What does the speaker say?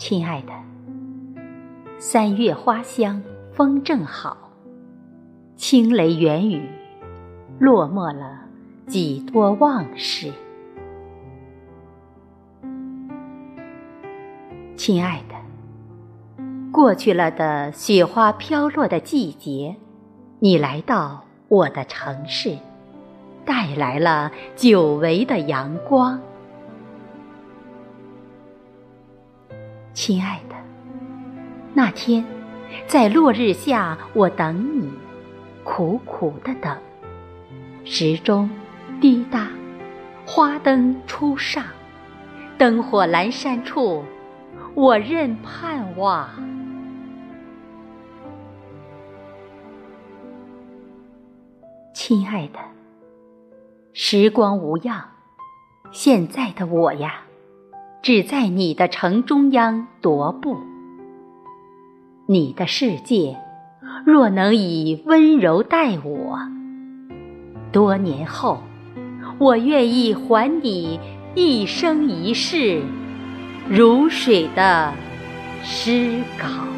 亲爱的，三月花香，风正好，轻雷远雨，落寞了几多往事。亲爱的，过去了的雪花飘落的季节，你来到我的城市，带来了久违的阳光。亲爱的，那天在落日下，我等你，苦苦的等。时钟滴答，花灯初上，灯火阑珊处，我任盼望。亲爱的，时光无恙，现在的我呀。只在你的城中央踱步，你的世界若能以温柔待我，多年后，我愿意还你一生一世如水的诗稿。